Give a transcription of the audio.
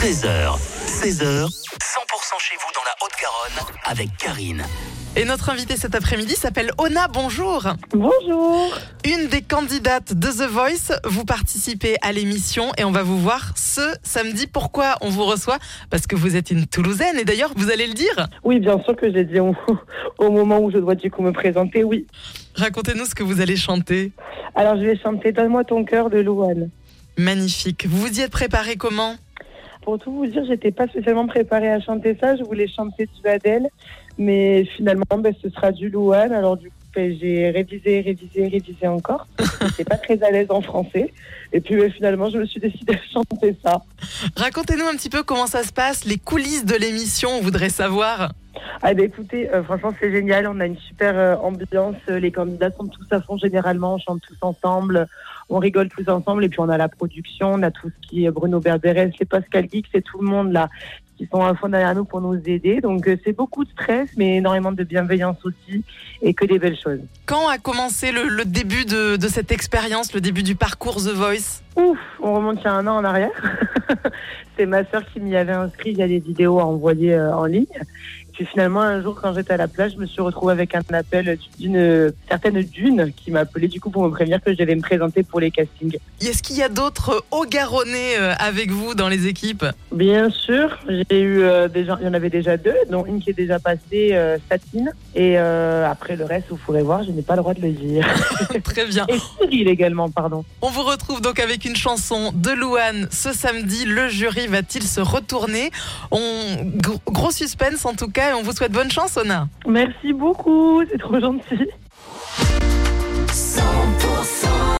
13h, 16h, 100% chez vous dans la Haute-Garonne avec Karine. Et notre invitée cet après-midi s'appelle Ona. Bonjour. Bonjour. Une des candidates de The Voice. Vous participez à l'émission et on va vous voir ce samedi. Pourquoi on vous reçoit? Parce que vous êtes une Toulousaine et d'ailleurs, vous allez le dire. Oui, bien sûr que je l'ai dit au, au moment où je dois du coup me présenter, oui. Racontez-nous ce que vous allez chanter. Alors je vais chanter Donne-moi ton cœur de Louane. Magnifique. Vous vous y êtes préparé comment? Pour tout vous dire, j'étais pas spécialement préparée à chanter ça. Je voulais chanter du Adèle, mais finalement, ben, ce sera du Louane. Alors du coup, ben, j'ai révisé, révisé, révisé encore. J'étais pas très à l'aise en français. Et puis ben, finalement, je me suis décidée à chanter ça. Racontez-nous un petit peu comment ça se passe, les coulisses de l'émission, on voudrait savoir. Ah ben écoutez, euh, franchement c'est génial, on a une super euh, ambiance, Euh, les candidats sont tous à fond généralement, on chante tous ensemble, on rigole tous ensemble. Et puis on a la production, on a tout ce qui est Bruno Berberes, c'est Pascal Geek, c'est tout le monde là qui sont à fond derrière nous pour nous aider. Donc euh, c'est beaucoup de stress mais énormément de bienveillance aussi. Et que des belles choses. Quand a commencé le, le début de, de cette expérience, le début du parcours The Voice? Ouf, on remonte il y a un an en arrière. c'est ma sœur qui m'y avait inscrit, il y a des vidéos à envoyer en ligne. Puis finalement, un jour, quand j'étais à la plage, je me suis retrouvée avec un appel d'une certaine Dune qui m'a appelé du coup pour me prévenir que je devais me présenter pour les castings. Est-ce qu'il y a d'autres hauts euh, avec vous dans les équipes? Bien sûr, j'ai eu euh, des gens, il y en avait déjà deux, dont une qui est déjà passée, euh, Satine. Et euh, après le reste, vous pourrez voir, je n'ai pas le droit de le dire. Très bien. Et Cyril également, pardon. On vous retrouve donc avec une chanson de Louane ce samedi. Le jury va-t-il se retourner? On... Gros suspense en tout cas on vous souhaite bonne chance, Ona. Merci beaucoup, c'est trop gentil. 100%